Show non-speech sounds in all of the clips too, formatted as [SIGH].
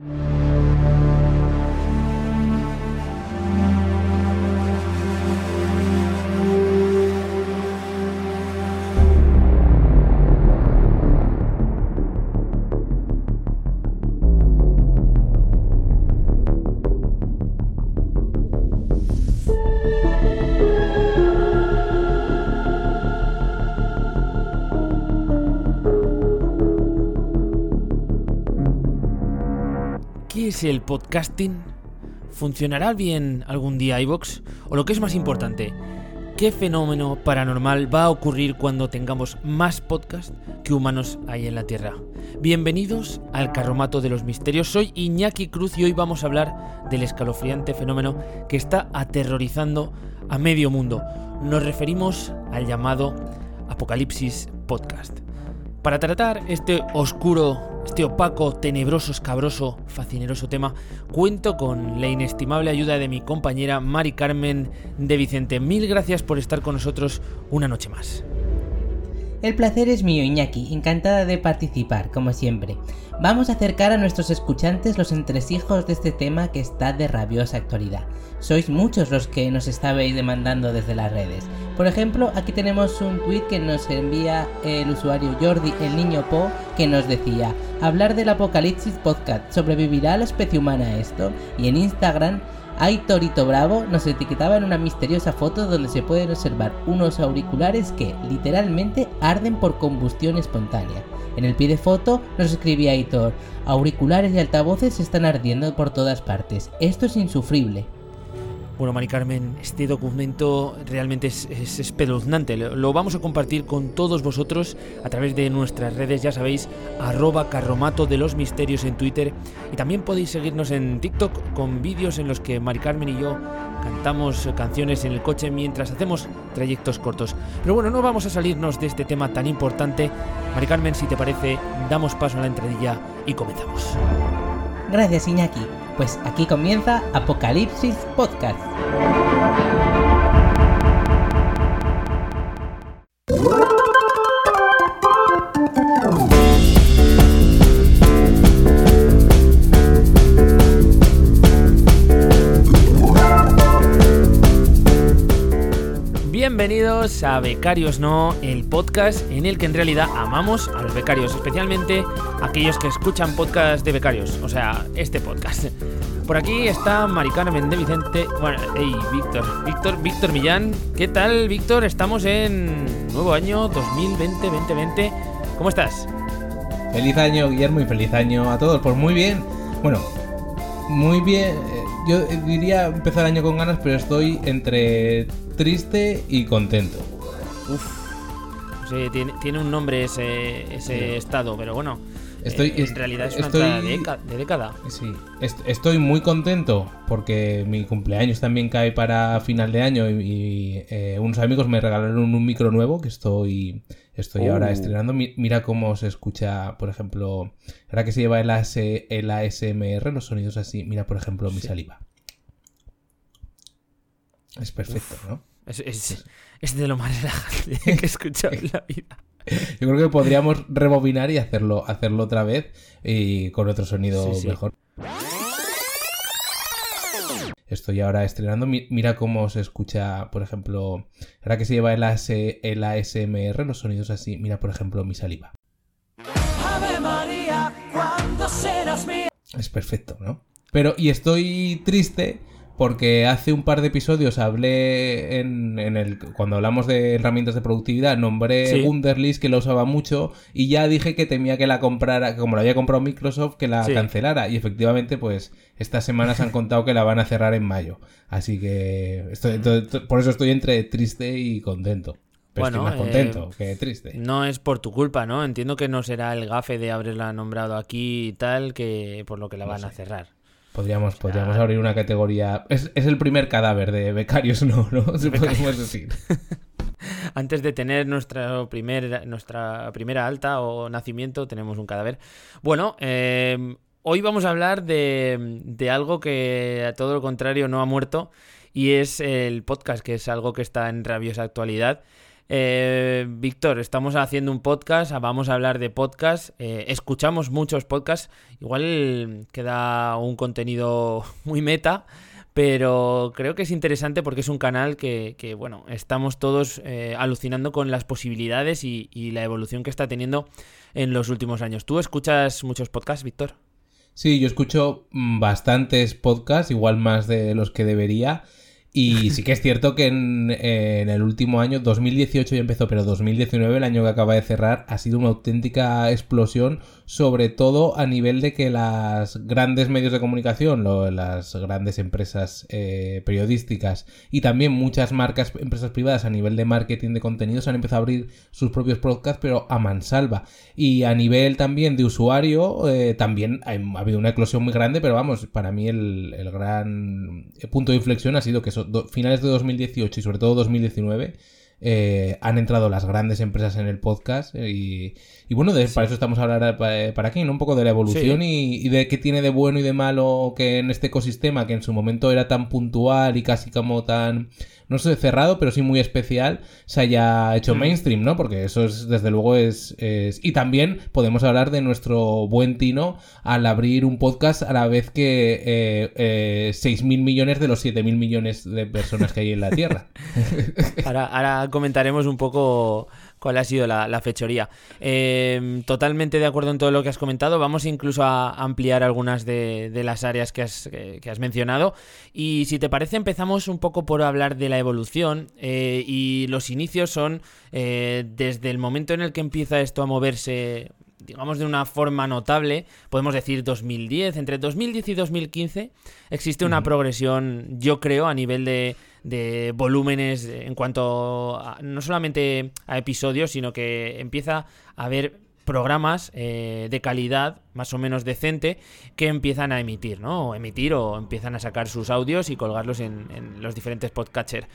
¿Qué es el podcasting? ¿Funcionará bien algún día iVox? O lo que es más importante, ¿qué fenómeno paranormal va a ocurrir cuando tengamos más podcast que humanos hay en la Tierra? Bienvenidos al Carromato de los Misterios. Soy Iñaki Cruz y hoy vamos a hablar del escalofriante fenómeno que está aterrorizando a medio mundo. Nos referimos al llamado Apocalipsis Podcast. Para tratar este oscuro, este opaco, tenebroso, escabroso, fascineroso tema, cuento con la inestimable ayuda de mi compañera Mari Carmen de Vicente. Mil gracias por estar con nosotros una noche más. El placer es mío, Iñaki, encantada de participar, como siempre. Vamos a acercar a nuestros escuchantes los entresijos de este tema que está de rabiosa actualidad. Sois muchos los que nos estabais demandando desde las redes. Por ejemplo, aquí tenemos un tweet que nos envía el usuario Jordi, el niño Po, que nos decía, hablar del apocalipsis podcast, ¿sobrevivirá la especie humana a esto? Y en Instagram Ay Torito Bravo nos etiquetaba en una misteriosa foto donde se pueden observar unos auriculares que literalmente arden por combustión espontánea. En el pie de foto nos escribía Aitor, auriculares y altavoces están ardiendo por todas partes. Esto es insufrible. Bueno, Mari Carmen, este documento realmente es, es espeluznante. Lo, vamos a compartir con todos vosotros a través de nuestras redes, ya sabéis, arroba carromato de los misterios en Twitter. Y también podéis seguirnos en TikTok con vídeos en los que Mari Carmen y yo cantamos canciones en el coche mientras hacemos trayectos cortos. Pero bueno, no vamos a salirnos de este tema tan importante. Mari Carmen, si te parece, damos paso a la entradilla y comenzamos. Gracias, Iñaki. Pues aquí comienza Apocalipsis Podcast. Bienvenidos a Becarios No, el podcast en el que en realidad amamos a los becarios, especialmente aquellos que escuchan podcast de becarios, o sea, este podcast. Por aquí está Mari Carmen de Vicente, bueno, hey, Víctor, Víctor, Víctor Millán. ¿Qué tal, Víctor? Estamos en nuevo año 2020-2020. ¿Cómo estás? Feliz año, Guillermo, y feliz año a todos. Pues muy bien. Bueno, muy bien. Yo diría empezar el año con ganas, pero estoy entre triste y contento. Uf. Sí, tiene, tiene un nombre ese, ese sí. estado, pero bueno. Estoy, eh, en realidad es una estoy, de, década. Sí, est estoy muy contento porque mi cumpleaños también cae para final de año y, y eh, unos amigos me regalaron un micro nuevo que estoy, estoy Oh. ahora estrenando. Mi mira cómo se escucha, por ejemplo, ahora que se lleva el, AS el ASMR, los sonidos así. Mira, por ejemplo, mi Sí. saliva. Es perfecto, Uf. ¿no? Es, es, es de lo más relajante [LAUGHS] que he escuchado en la vida. Yo creo que podríamos rebobinar y hacerlo, hacerlo otra vez y con otro sonido Sí, sí. mejor. Estoy ahora estrenando. Mi- Mira cómo se escucha, por ejemplo, ahora que se lleva el, AS el ASMR, los sonidos así. Mira, por ejemplo, mi saliva. Ave María, ¿cuándo serás mía? Es perfecto, ¿no? Pero, y estoy triste porque hace un par de episodios hablé en, en el. Cuando hablamos de herramientas de productividad, nombré Sí. Wunderlist, que la usaba mucho, y ya dije que temía que la comprara, como la había comprado Microsoft, que la Sí. cancelara. Y efectivamente, pues, estas semanas han contado que la van a cerrar en mayo. Así que. Estoy, to- to- por eso estoy entre triste y contento. Pero Bueno, estoy más eh, contento que triste. No es por tu culpa, ¿no? Entiendo que no será el gafe de haberla nombrado aquí y tal, que por lo que la No van a cerrar. Podríamos, podríamos abrir una categoría. Es, es el primer cadáver de becarios, [LAUGHS] no, ¿no? Se podemos decir. [LAUGHS] Antes de tener nuestra, primer, nuestra primera alta o nacimiento, tenemos un cadáver. Bueno, eh, hoy vamos a hablar de, de algo que a todo lo contrario no ha muerto y es el podcast, que es algo que está en rabiosa actualidad. Eh, Víctor, estamos haciendo un podcast, vamos a hablar de podcast, eh, escuchamos muchos podcasts, igual queda un contenido [LAUGHS] muy meta, pero creo que es interesante porque es un canal que, que bueno, estamos todos eh, alucinando con las posibilidades y, la evolución que está teniendo en los últimos años. ¿Tú escuchas muchos podcasts, Víctor? Sí, yo escucho mm, bastantes podcasts, igual más de los que debería. Y sí que es cierto que en, el último año, 2018 ya empezó, pero 2019, el año que acaba de cerrar, ha sido una auténtica explosión, sobre todo a nivel de que las grandes medios de comunicación, las grandes empresas eh, periodísticas y también muchas marcas, empresas privadas a nivel de marketing de contenidos han empezado a abrir sus propios podcasts, pero a mansalva. Y a nivel también de usuario, eh, también ha, ha, habido una eclosión muy grande, pero vamos, para mí el, el gran punto de inflexión ha sido que eso, finales de 2018 y sobre todo 2019 eh, han entrado las grandes empresas en el podcast y, y bueno, de, sí. para eso estamos hablando para, para, aquí, ¿no? Un poco de la evolución sí. y, y, de qué tiene de bueno y de malo que en este ecosistema que en su momento era tan puntual y casi como tan no sé, cerrado, pero sí muy especial, se haya hecho mainstream, ¿no? Porque eso es, desde luego, es, es, Y también podemos hablar de nuestro buen tino al abrir un podcast a la vez que eh, eh, 6.000 millones de los 7.000 millones de personas que hay en la Tierra. [LAUGHS] ahora, ahora comentaremos un poco cuál ha sido la, fechoría. Eh, totalmente de acuerdo en todo lo que has comentado. Vamos incluso a ampliar algunas de, las áreas que has, que, que has, mencionado. Y si te parece, empezamos un poco por hablar de la evolución. Eh, y los inicios son eh, desde el momento en el que empieza esto a moverse digamos de una forma notable, podemos decir 2010, entre 2010 y 2015 existe una uh -huh. progresión, yo creo, a nivel de, de volúmenes en cuanto a, no solamente a episodios, sino que empieza a haber programas eh, de calidad más o menos decente que empiezan a emitir, ¿no? O emitir o empiezan a sacar sus audios y colgarlos en, en los diferentes podcatchers.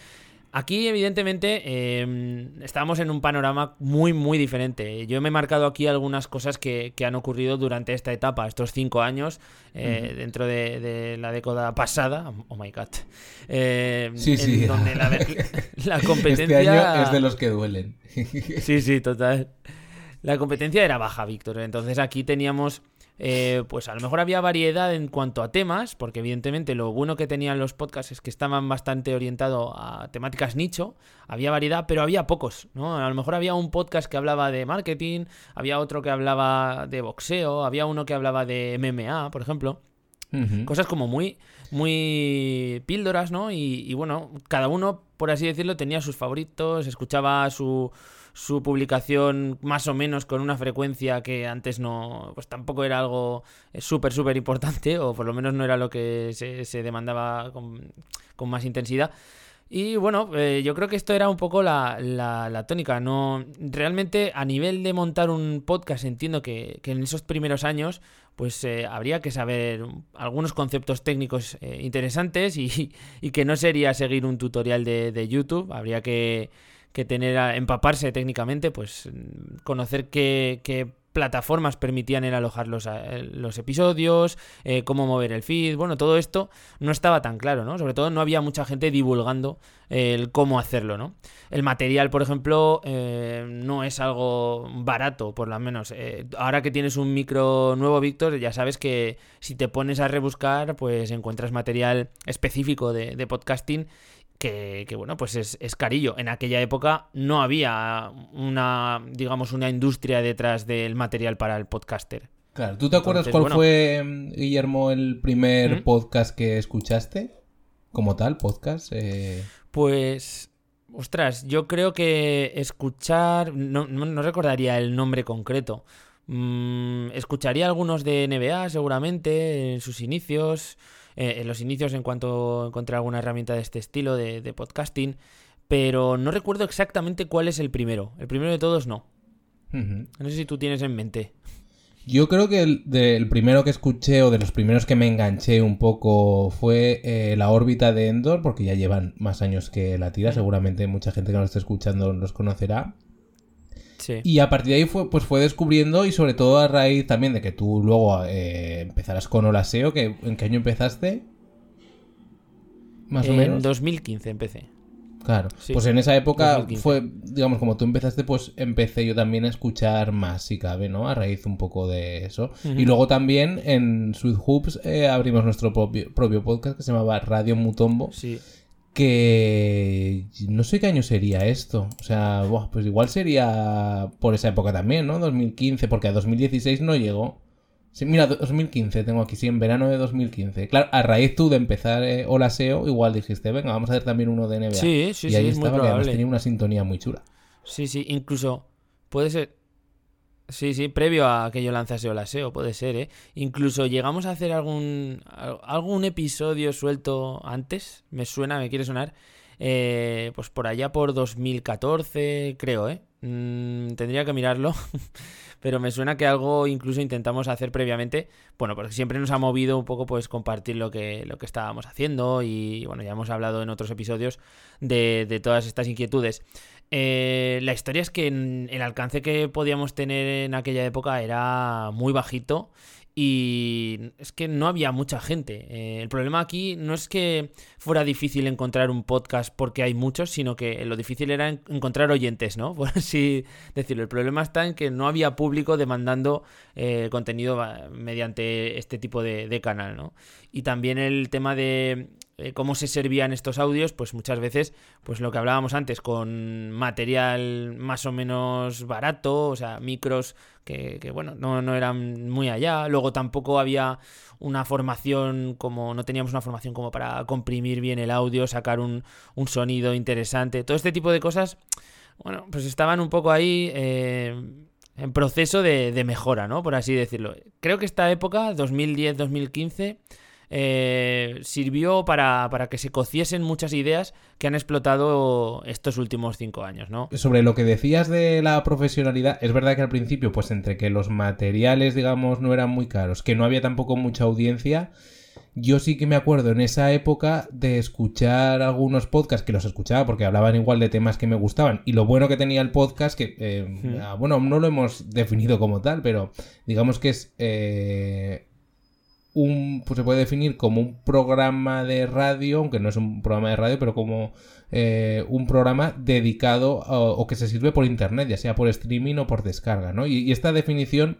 Aquí, evidentemente, eh, estamos en un panorama muy, muy diferente. Yo me he marcado aquí algunas cosas que, que han ocurrido durante esta etapa, estos cinco años, eh, dentro de, de, la década pasada. Oh my god. Eh, sí, sí. Donde la, [LAUGHS] la, competencia. Este año es de los que duelen. sí, sí, [LAUGHS] total. La competencia era baja, Víctor. Entonces aquí teníamos eh, pues a lo mejor había variedad en cuanto a temas, porque evidentemente lo bueno que tenían los podcasts es que estaban bastante orientados a temáticas nicho, había variedad, pero había pocos, ¿no? A lo mejor había un podcast que hablaba de marketing, había otro que hablaba de boxeo, había uno que hablaba de MMA, por ejemplo. Uh -huh. Cosas como muy, muy píldoras, ¿no? Y, y bueno, cada uno, por así decirlo, tenía sus favoritos, escuchaba su su publicación más o menos con una frecuencia que antes no, pues tampoco era algo súper, súper importante, o por lo menos no era lo que se, demandaba con, más intensidad. Y bueno, eh, yo creo que esto era un poco la, la, tónica. No, realmente a nivel de montar un podcast entiendo que, que en esos primeros años pues eh, habría que saber algunos conceptos técnicos eh, interesantes y, y, que no sería seguir un tutorial de, de YouTube. Habría que que tener a empaparse técnicamente, pues conocer qué, plataformas permitían el alojar los, los episodios, eh, cómo mover el feed, bueno, todo esto no estaba tan claro, ¿no? Sobre todo no había mucha gente divulgando el cómo hacerlo, ¿no? El material, por ejemplo, eh, no es algo barato, por lo menos. Eh, ahora que tienes un micro nuevo, Víctor, ya sabes que si te pones a rebuscar, pues encuentras material específico de, de podcasting que, que, bueno, pues es, es, carillo. En aquella época no había una, digamos, una industria detrás del material para el podcaster. Claro, ¿tú te acuerdas cuál bueno, fue, Guillermo, el primer ¿Mm? podcast que escuchaste? Como tal, podcast. Eh... Pues, ostras, yo creo que escuchar, no, no, no recordaría el nombre concreto. Mm, escucharía algunos de NBA seguramente en sus inicios eh, en los inicios en cuanto encontré alguna herramienta de este estilo de, de, podcasting, pero no recuerdo exactamente cuál es el primero. El primero de todos no. Uh -huh. No sé si tú tienes en mente. Yo creo que el, del primero que escuché o de los primeros que me enganché un poco fue eh, la órbita de Endor, porque ya llevan más años que la tira, seguramente mucha gente que nos esté escuchando los conocerá. Sí. Y a partir de ahí fue, pues fue descubriendo y sobre todo a raíz también de que tú luego eh, empezaras con Olaseo, que ¿en qué año empezaste? Más en o menos. En 2015 empecé. Claro. Sí, Pues en esa época 2015. fue, digamos, como tú empezaste, pues empecé yo también a escuchar más, si cabe, ¿no? A raíz un poco de eso. Y luego también en Sweet Hoops eh, abrimos nuestro propio, propio podcast que se llamaba Radio Mutombo, Sí. Que no sé qué año sería esto. O sea, pues igual sería por esa época también, ¿no? 2015, porque a 2016 no llegó. Sí, mira, 2015 tengo aquí, sí, en verano de 2015. Claro, a raíz tú de empezar eh, Hola SEO, igual dijiste, venga, vamos a hacer también uno de NBA. Sí, sí, y sí, ahí es muy estaba, que además probable. tenía una sintonía muy chula. Sí, sí, incluso puede ser. Sí, sí, previo a que yo lanzase Hola SEO, puede ser, ¿eh? Incluso llegamos a hacer algún, al- algún episodio suelto antes, me suena, me quiere sonar, eh, pues por allá por 2014, creo, ¿eh? Mm, tendría que mirarlo, [LAUGHS] pero me suena que algo incluso intentamos hacer previamente, bueno, porque siempre nos ha movido un poco pues compartir lo que, lo que estábamos haciendo y bueno, ya hemos hablado en otros episodios de, de todas estas inquietudes. Eh, la historia es que el alcance que podíamos tener en aquella época era muy bajito y es que no había mucha gente. Eh, el problema aquí no es que fuera difícil encontrar un podcast porque hay muchos, sino que lo difícil era en- encontrar oyentes, ¿no? [LAUGHS] Por así decirlo. El problema está en que no había público demandando eh, contenido mediante este tipo de canal, ¿no? Y también el tema de eh, cómo se servían estos audios, pues muchas veces, pues lo que hablábamos antes, con material más o menos barato, o sea, micros que, que, bueno, no, no eran muy allá. Luego tampoco había una formación como, no teníamos una formación como para comprimir bien el audio, sacar un, un sonido interesante. Todo este tipo de cosas, bueno, pues estaban un poco ahí eh, en proceso de, de mejora, ¿no? Por así decirlo. Creo que esta época, 2010-2015, eh, sirvió para, para que se cociesen muchas ideas que han explotado estos últimos cinco años, ¿no? Sobre lo que decías de la profesionalidad, es verdad que al principio, pues entre que los materiales, digamos, no eran muy caros, que no había tampoco mucha audiencia, yo sí que me acuerdo en esa época de escuchar algunos podcasts que los escuchaba porque hablaban igual de temas que me gustaban. Y lo bueno que tenía el podcast, que, eh, ah, bueno, no lo hemos definido como tal, pero digamos que es eh, un, pues se puede definir como un programa de radio, aunque no es un programa de radio, pero como eh, un programa dedicado a- o que se sirve por internet, ya sea por streaming o por descarga, ¿no? Y, y esta definición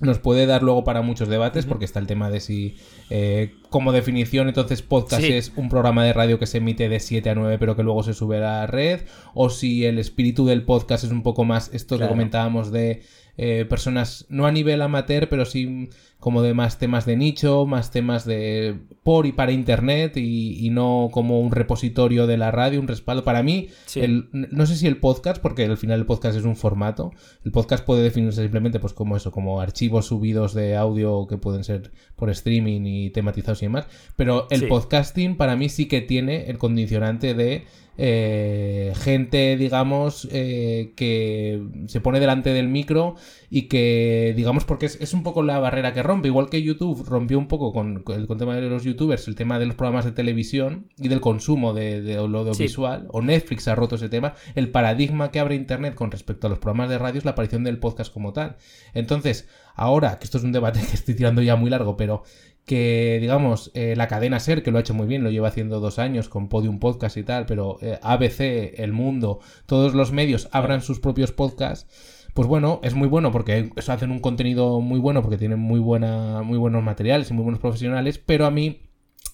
nos puede dar luego para muchos debates, porque está el tema de si, eh, como definición, entonces podcast Sí. es un programa de radio que se emite de 7 a 9, pero que luego se sube a la red, o si el espíritu del podcast es un poco más esto Claro. que comentábamos de eh, personas, no a nivel amateur, pero sí como de más temas de nicho, más temas de por y para internet, y, y no como un repositorio de la radio, un respaldo. Para mí, Sí. el- no sé si el podcast, porque al final el podcast es un formato, el podcast puede definirse simplemente pues como eso, como archivos subidos de audio que pueden ser por streaming y tematizados y demás, pero el Sí. podcasting para mí sí que tiene el condicionante de eh, gente, digamos, eh, que se pone delante del micro y que, digamos, porque es, es un poco la barrera que rompe, igual que YouTube rompió un poco con, con el, con el tema de los youtubers, el tema de los programas de televisión y del consumo de, de lo audiovisual, o Netflix ha roto ese tema, el paradigma que abre Internet con respecto a los programas de radio es la aparición del podcast como tal. Entonces, ahora, que esto es un debate [LAUGHS] que estoy tirando ya muy largo, pero que digamos eh, la cadena Ser, que lo ha hecho muy bien, lo lleva haciendo dos años con Podium Podcast y tal, pero eh, ABC, El Mundo, todos los medios abran sus propios podcasts, pues bueno, es muy bueno porque eso hacen un contenido muy bueno porque tienen muy buena, muy buenos materiales y muy buenos profesionales, pero a mí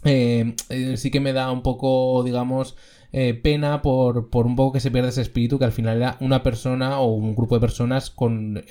eh, eh, sí que me da un poco, digamos, eh, pena por, por un poco que se pierda ese espíritu que al final era una persona o un grupo de personas con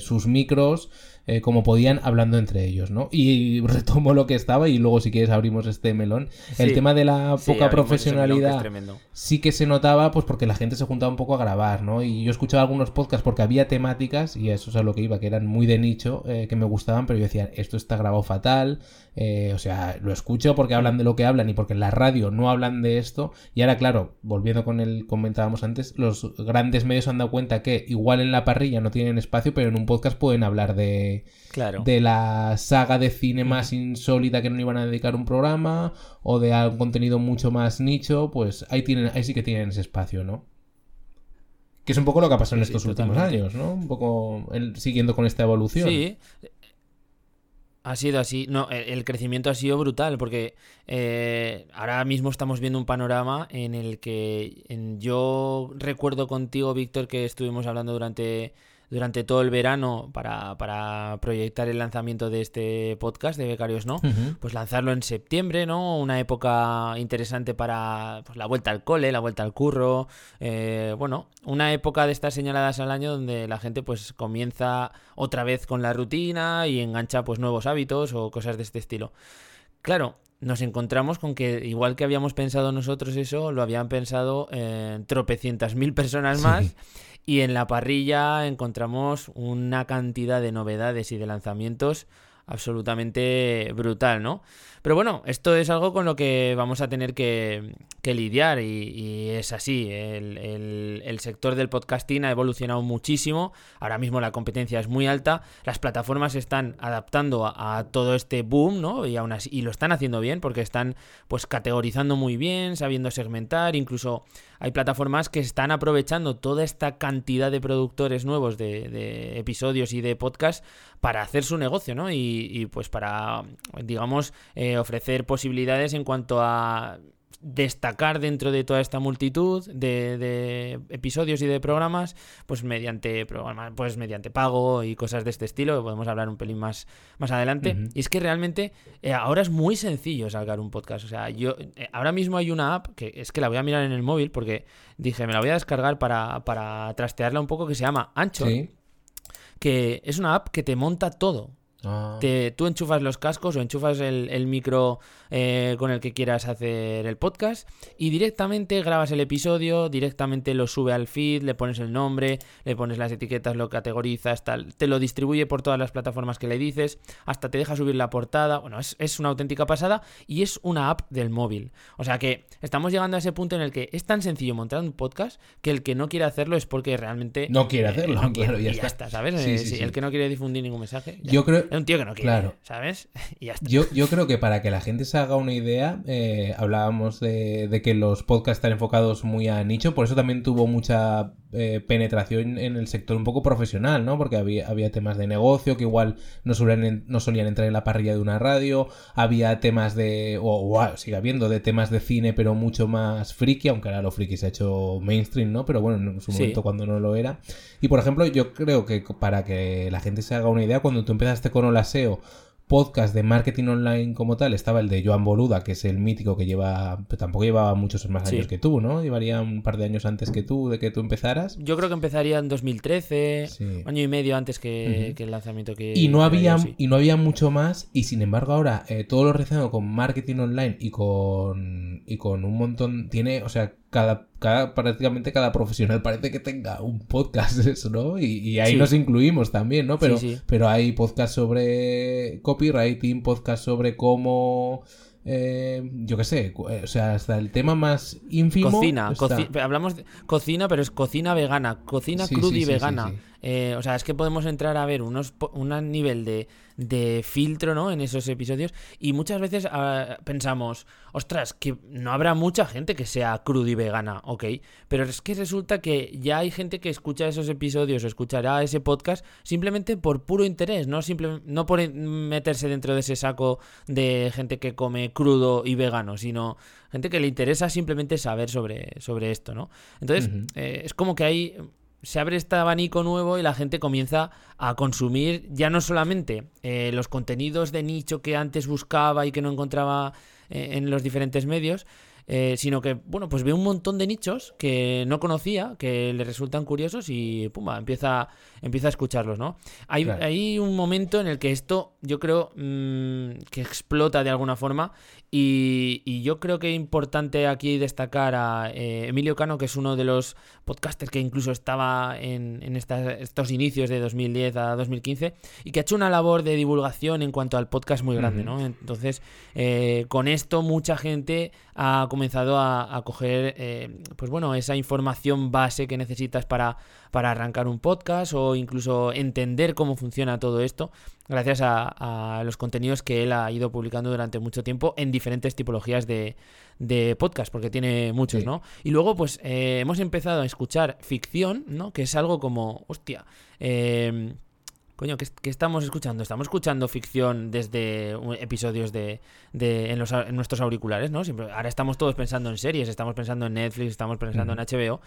sus micros eh, como podían hablando entre ellos, ¿no? Y retomo lo que estaba y luego si quieres abrimos este melón. El tema de la Sí, poca que profesionalidad sí que se notaba pues porque la gente se juntaba un poco a grabar, ¿no? Y yo escuchaba algunos podcasts porque había temáticas, y eso es a lo que iba, que eran muy de nicho, eh, que me gustaban, pero yo decía, esto está grabado fatal, eh, o sea, lo escucho porque hablan de lo que hablan y porque en la radio no hablan de esto, y ahora claro, volviendo con el comentábamos antes, los grandes medios se han dado cuenta que igual en la parrilla no tienen espacio, pero en un podcast pueden hablar de, Claro. de la saga de cine más insólita que no le iban a dedicar un programa o de algún contenido mucho más nicho, pues ahí tienen, ahí sí que tienen ese espacio, ¿no? Que es un poco lo que ha pasado en sí, estos últimos totalmente. años, ¿no? Un poco el- siguiendo con esta evolución. Sí. Ha sido así. No, el crecimiento ha sido brutal porque eh, ahora mismo estamos viendo un panorama en el que en- yo recuerdo contigo, Víctor, que estuvimos hablando durante, durante todo el verano para, para proyectar el lanzamiento de este podcast de Becarios No. Pues lanzarlo en septiembre, ¿no? Una época interesante para pues, la vuelta al cole, la vuelta al curro. eh, bueno, una época de estas señaladas al año donde la gente pues comienza otra vez con la rutina y engancha pues nuevos hábitos o cosas de este estilo. Claro, nos encontramos con que igual que habíamos pensado nosotros eso, lo habían pensado eh, tropecientas mil personas Sí. más. Y en la parrilla encontramos una cantidad de novedades y de lanzamientos absolutamente brutal, ¿no? Pero bueno, esto es algo con lo que vamos a tener que, lidiar y, es así. El, sector del podcasting ha evolucionado muchísimo. Ahora mismo la competencia es muy alta. Las plataformas están adaptando a, todo este boom, ¿no? Y aún así, lo están haciendo bien porque están pues categorizando muy bien, sabiendo segmentar. Incluso hay plataformas que están aprovechando toda esta cantidad de productores nuevos de, episodios y de podcast para hacer su negocio, ¿no? Y, pues para, digamos, ofrecer posibilidades en cuanto a destacar dentro de toda esta multitud de, de episodios y de programas, pues mediante programas, pues mediante pago y cosas de este estilo, que podemos hablar un pelín más, más adelante. Y es que realmente eh, ahora es muy sencillo sacar un podcast. O sea, yo eh, ahora mismo hay una app que es que la voy a mirar en el móvil porque dije, me la voy a descargar para, para trastearla un poco que se llama Anchor, Sí. que es una app que te monta todo. Ah. Te- tú enchufas los cascos o enchufas el, el micro eh, con el que quieras hacer el podcast y directamente grabas el episodio, directamente lo sube al feed, le pones el nombre, le pones las etiquetas, lo categorizas, tal, te lo distribuye por todas las plataformas que le dices, hasta te deja subir la portada. Bueno, es, es una auténtica pasada y es una app del móvil. O sea que estamos llegando a ese punto en el que es tan sencillo montar un podcast que el que no quiere hacerlo es porque realmente No quiere eh, hacerlo, no quiere, claro, ya y está. ¿sabes? Eh, sí, sí, sí. El que no quiere difundir ningún mensaje. ya Yo creo, es un tío que no quiere, Claro. ¿sabes? [LAUGHS] Y ya está. Yo, yo creo que para que la gente se haga una idea, eh, hablábamos de, de que los podcasts están enfocados muy a nicho, por eso también tuvo mucha eh, penetración en el sector un poco profesional, ¿no? Porque había, había temas de negocio que igual no solían, no solían entrar en la parrilla de una radio, había temas de, o, o ah, sigue habiendo, de temas de cine, pero mucho más friki, aunque ahora lo friki se ha hecho mainstream, ¿no? Pero bueno, en su Sí. momento cuando no lo era. Y por ejemplo, yo creo que para que la gente se haga una idea, cuando tú empezaste con Hola SEO, podcast de marketing online como tal, estaba el de Joan Boluda, que es el mítico que lleva, pero tampoco llevaba muchos más Sí. años que tú, ¿no? Llevaría un par de años antes que tú, de que tú empezaras. Yo creo que empezaría en 2013, Sí. año y medio antes que, que el lanzamiento que... Y no había, yo, sí. y no había mucho más, y sin embargo ahora eh, todo lo relacionado con marketing online y con, y con un montón, tiene, o sea, cada, cada, prácticamente cada profesional parece que tenga un podcast [LAUGHS] eso, ¿no? Y, y ahí Sí. nos incluimos también, ¿no? Pero, Sí, sí. pero hay podcast sobre copywriting, podcast sobre cómo... eh, yo qué sé, eh, o sea, hasta el tema más ínfimo. Cocina, está. coci- hablamos de cocina, pero es cocina vegana, cocina cruda y vegana. Eh, o sea, es que podemos entrar a ver unos un nivel de, de filtro, ¿no? En esos episodios y muchas veces ah, pensamos, ostras, que no habrá mucha gente que sea cruda y vegana, ok, pero es que resulta que ya hay gente que escucha esos episodios o escuchará ese podcast simplemente por puro interés, no simple, no por meterse dentro de ese saco de gente que come crudo y vegano, sino gente que le interesa simplemente saber sobre, sobre esto, ¿no? Entonces, eh, es como que hay se abre este abanico nuevo y la gente comienza a consumir ya no solamente eh, los contenidos de nicho que antes buscaba y que no encontraba eh, en los diferentes medios, eh, sino que, bueno, pues ve un montón de nichos que no conocía, que le resultan curiosos y, pumba, empieza, empieza a escucharlos, ¿no? Hay, Claro. hay un momento en el que esto, yo creo, mm, que explota de alguna forma y, y yo creo que es importante aquí destacar a eh, Emilio Cano, que es uno de los podcasters que incluso estaba en, en esta- estos inicios de 2010 a 2015 y que ha hecho una labor de divulgación en cuanto al podcast muy grande. ¿no? Entonces, eh, con esto mucha gente ha comenzado a, a coger, eh, pues bueno, esa información base que necesitas para, para arrancar un podcast o incluso entender cómo funciona todo esto gracias a, a los contenidos que él ha ido publicando durante mucho tiempo en diferentes tipologías de, de podcast, porque tiene muchos, Sí. ¿no? Y luego, pues, eh, hemos empezado a escuchar ficción, ¿no? Que es algo como, hostia, eh, coño, ¿qué, qué estamos escuchando? Estamos escuchando ficción desde episodios de, de en, los, en nuestros auriculares, ¿no? Siempre, ahora estamos todos pensando en series, estamos pensando en Netflix, estamos pensando en HBO.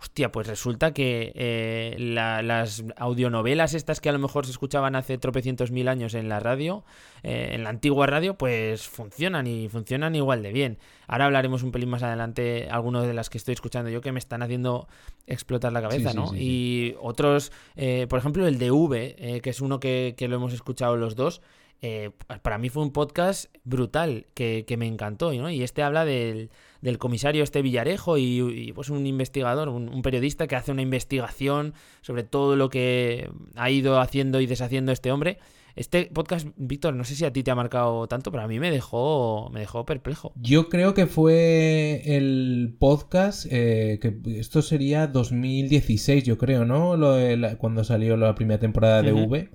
Hostia, pues resulta que eh, la- las audionovelas estas que a lo mejor se escuchaban hace tropecientos mil años en la radio, eh, en la antigua radio, pues funcionan y funcionan igual de bien. Ahora hablaremos un pelín más adelante algunas de las que estoy escuchando yo que me están haciendo explotar la cabeza, sí, ¿no? sí, sí. Y otros, eh, por ejemplo, el de V, eh, que es uno que, que lo hemos escuchado los dos. eh, para mí fue un podcast brutal que, que me encantó, ¿no? Y este habla del, del comisario este Villarejo y, y, pues un investigador, un, un periodista que hace una investigación sobre todo lo que ha ido haciendo y deshaciendo este hombre. Este podcast, Víctor, no sé si a ti te ha marcado tanto, pero a mí me dejó, me dejó perplejo. Yo creo que fue el podcast, eh, que esto sería 2016, yo creo, ¿no? Lo la- cuando salió la primera temporada de Ujú. V.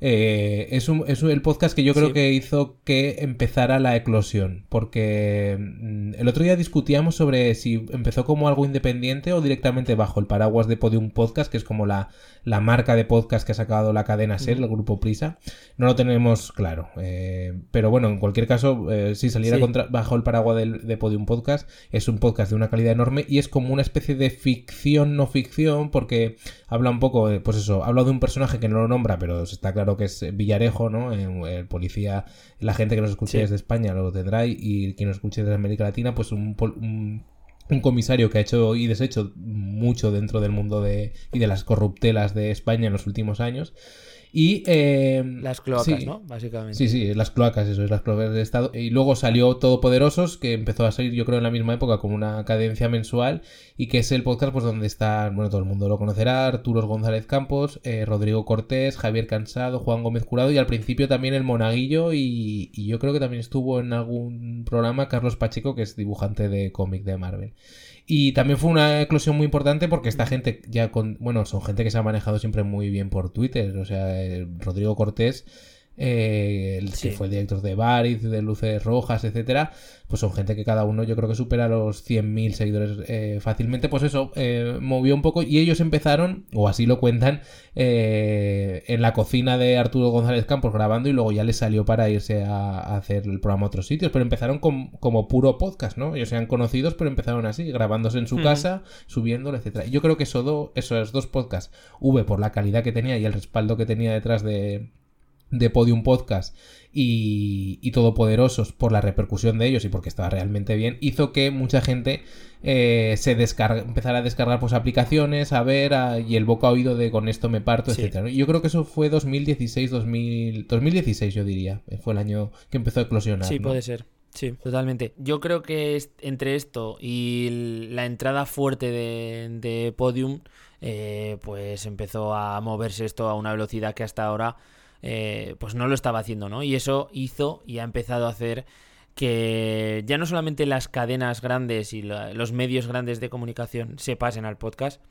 Eh, es, un- es el podcast que yo creo Sí. que hizo que empezara la eclosión, porque mm, el otro día discutíamos sobre si empezó como algo independiente o directamente bajo el paraguas de Podium Podcast, que es como la, la marca de podcast que ha sacado la cadena SER, el grupo Prisa. No lo tenemos claro, eh, pero bueno, en cualquier caso, eh, si saliera Sí. contra- bajo el paraguas del- de Podium Podcast, es un podcast de una calidad enorme y es como una especie de ficción, no ficción, porque habla un poco, de, pues eso, habla de un personaje que no lo nombra, pero está claro que es Villarejo, ¿no? Eh, El policía, la gente que nos escuche Sí. desde España lo tendrá y, y quien nos escuche desde América Latina, pues un, un comisario que ha hecho y deshecho mucho dentro del mundo de, y de las corruptelas de España en los últimos años. Y eh, Las cloacas, sí. ¿no? Básicamente. Sí, sí, las cloacas, eso es las cloacas del Estado. Y luego salió Todopoderosos, que empezó a salir yo creo en la misma época con una cadencia mensual y que es el podcast pues donde están, bueno, todo el mundo lo conocerá, Arturo González Campos, eh, Rodrigo Cortés, Javier Cansado, Juan Gómez Curado y al principio también el Monaguillo y, y yo creo que también estuvo en algún programa Carlos Pacheco, que es dibujante de cómic de Marvel. Y también fue una eclosión muy importante porque esta gente ya con, bueno, son gente que se ha manejado siempre muy bien por Twitter, o sea, eh, Rodrigo Cortés, eh, el Sí. que fue director de Bariz, de Luces Rojas, etcétera, pues son gente que cada uno yo creo que supera los 100.000 seguidores eh, fácilmente, pues eso, eh, movió un poco y ellos empezaron, o así lo cuentan, eh, en la cocina de Arturo González Campos grabando y luego ya les salió para irse a, a hacer el programa a otros sitios, pero empezaron com- como puro podcast, ¿no? Ellos eran conocidos, pero empezaron así, grabándose en su casa, subiéndolo, etcétera. Y Yo creo que eso do- esos dos podcasts, V por la calidad que tenía y el respaldo que tenía detrás de, de Podium Podcast y, y Todopoderosos por la repercusión de ellos y porque estaba realmente bien, hizo que mucha gente eh, se descarga, empezara a descargar pues aplicaciones, a ver, a- y el boca oído de con esto me parto, Sí. Y Yo creo que eso fue 2016, 2000, 2016 yo diría, eh, fue el año que empezó a eclosionar. Sí, ¿no? puede ser. Sí, totalmente. Yo creo que es- entre esto y la entrada fuerte de, de Podium, eh, pues empezó a moverse esto a una velocidad que hasta ahora eh, pues no lo estaba haciendo, ¿no? Y eso hizo y ha empezado a hacer que ya no solamente las cadenas grandes y la- los medios grandes de comunicación se pasen al podcast,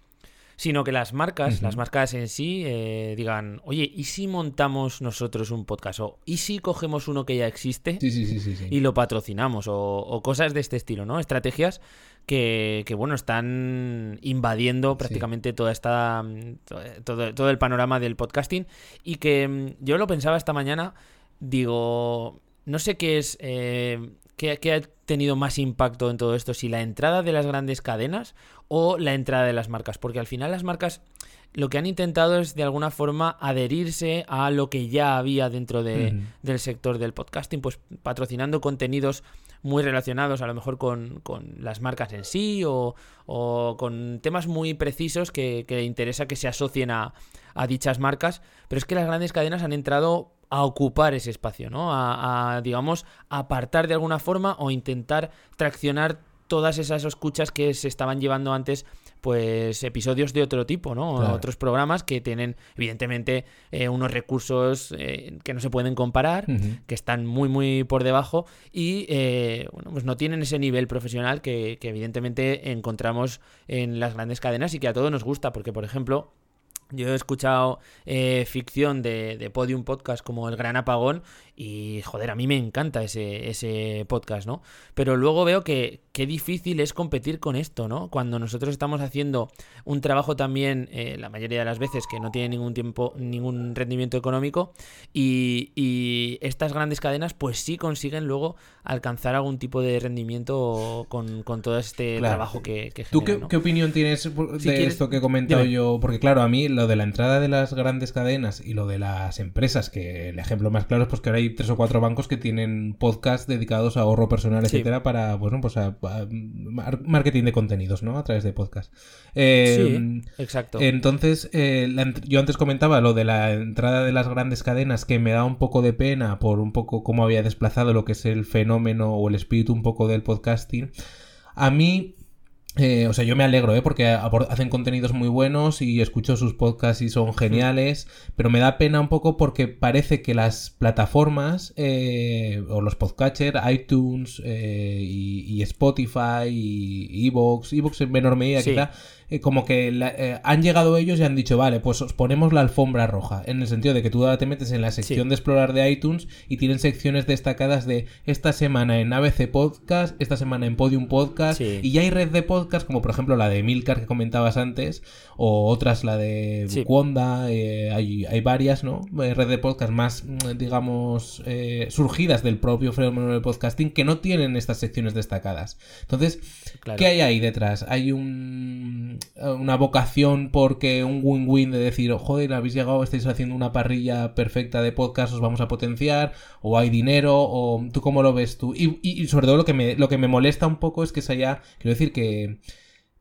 sino que las marcas, las marcas en sí, eh, digan, oye, ¿y si montamos nosotros un podcast? O ¿y si cogemos uno que ya existe? Sí, sí, sí, sí. sí. y lo patrocinamos o, o cosas de este estilo, ¿no? Estrategias que, que, bueno, están invadiendo prácticamente toda esta mm, to- todo, todo el panorama del podcasting y que mm, yo lo pensaba esta mañana, digo, no sé qué es, eh, qué, qué ha tenido más impacto en todo esto, si la entrada de las grandes cadenas o la entrada de las marcas, porque al final las marcas lo que han intentado es de alguna forma adherirse a lo que ya había dentro de, del sector del podcasting, pues patrocinando contenidos muy relacionados a lo mejor con, con las marcas en sí o, o con temas muy precisos que, que interesa que se asocien a, a dichas marcas, pero es que las grandes cadenas han entrado a ocupar ese espacio, ¿no? A, a, digamos, apartar de alguna forma o intentar traccionar todas esas escuchas que se estaban llevando antes pues episodios de otro tipo, ¿no? Claro. Otros programas que tienen evidentemente eh, unos recursos eh, que no se pueden comparar, que están muy muy por debajo y eh, bueno, pues no tienen ese nivel profesional que, que evidentemente encontramos en las grandes cadenas y que a todos nos gusta, porque por ejemplo Yo he escuchado eh, ficción de, de, Podium Podcast como El Gran Apagón y, joder, a mí me encanta ese, ese podcast, ¿no? Pero luego veo que qué difícil es competir con esto, ¿no? Cuando nosotros estamos haciendo un trabajo también, eh, la mayoría de las veces, que no tiene ningún tiempo, ningún rendimiento económico y, y, estas grandes cadenas pues sí consiguen luego alcanzar algún tipo de rendimiento con, con todo este claro. trabajo que, que ¿Tú qué, ¿no? qué, opinión tienes de Si quieres- esto que he comentado dime. yo? Porque claro, a mí lo de la entrada de las grandes cadenas y lo de las empresas, que el ejemplo más claro es pues que ahora hay tres o cuatro bancos que tienen podcast dedicados a ahorro personal, Sí. etcétera, para bueno, pues a, a mar- marketing de contenidos, ¿no? A través de podcast. Eh, Sí, exacto. entonces, eh, la yo antes comentaba lo de la entrada de las grandes cadenas que me da un poco de pena por un poco cómo había desplazado lo que es el fenómeno o el espíritu un poco del podcasting. A mí, eh, o sea, yo me alegro, ¿eh? Porque hacen contenidos muy buenos y escucho sus podcasts y son geniales, pero me da pena un poco porque parece que las plataformas eh, o los podcatchers, iTunes eh, y, y Spotify y Evox, Evox en menor medida Sí. quizá, eh, como que la- eh, han llegado ellos y han dicho, vale, pues os ponemos la alfombra roja, en el sentido de que tú ahora te metes en la sección Sí. de explorar de iTunes y tienen secciones destacadas de esta semana en ABC Podcast, esta semana en Podium Podcast, Sí. y ya hay red de podcast, como por ejemplo la de Milcar que comentabas antes, o otras, la de Sí. Eh, hay, hay varias, ¿no? Red de podcast más, mm, digamos, surgidas del propio fenómeno del podcasting que no tienen estas secciones destacadas. Entonces, Claro. ¿Qué hay ahí detrás? ¿Hay un, una vocación porque un win-win de decir, joder, habéis llegado, estáis haciendo una parrilla perfecta de podcast, os vamos a potenciar? ¿O hay dinero? ¿O tú cómo lo ves tú? Y, y- y sobre todo lo que, me, lo que me molesta un poco es que se haya, quiero decir que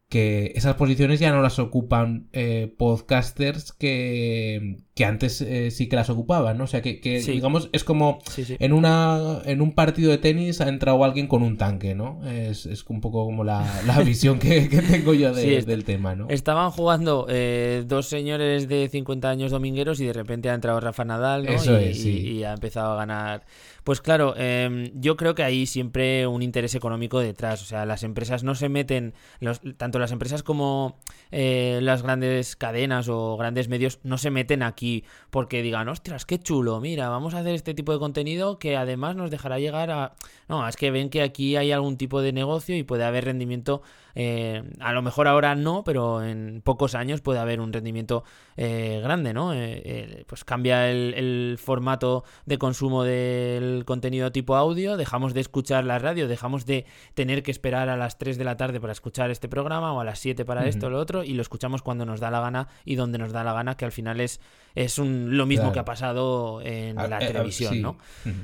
que esas posiciones ya no las ocupan eh, podcasters que, que antes eh, sí que las ocupaban, ¿no? O sea, que, que, Sí. digamos es como Sí, sí. en una en un partido de tenis ha entrado alguien con un tanque, ¿no? Es, es un poco como la, la [LAUGHS] visión que, que tengo yo de- del tema, ¿no? Estaban jugando eh, dos señores de 50 años domingueros y de repente ha entrado Rafa Nadal ¿no? Eso y, es, sí. y- y ha empezado a ganar. Pues claro, em, yo creo que hay siempre un interés económico detrás. O sea, las empresas no se meten, los- tanto las empresas como eh, las grandes cadenas o grandes medios no se meten aquí porque digan, ostras, qué chulo, mira, vamos a hacer este tipo de contenido que además nos dejará llegar a... No, es que ven que aquí hay algún tipo de negocio y puede haber rendimiento eh, a lo mejor ahora no, pero en pocos años puede haber un rendimiento eh, grande, ¿no? Pues cambia el, el formato de consumo del contenido tipo audio, dejamos de escuchar la radio, dejamos de tener que esperar a las 3 de la tarde para escuchar este programa o a las 7 para esto o lo otro y lo escuchamos cuando nos da la gana y donde nos da la gana, que al final es, es un, lo mismo Claro. que ha pasado en la eh, televisión, sí. ¿no?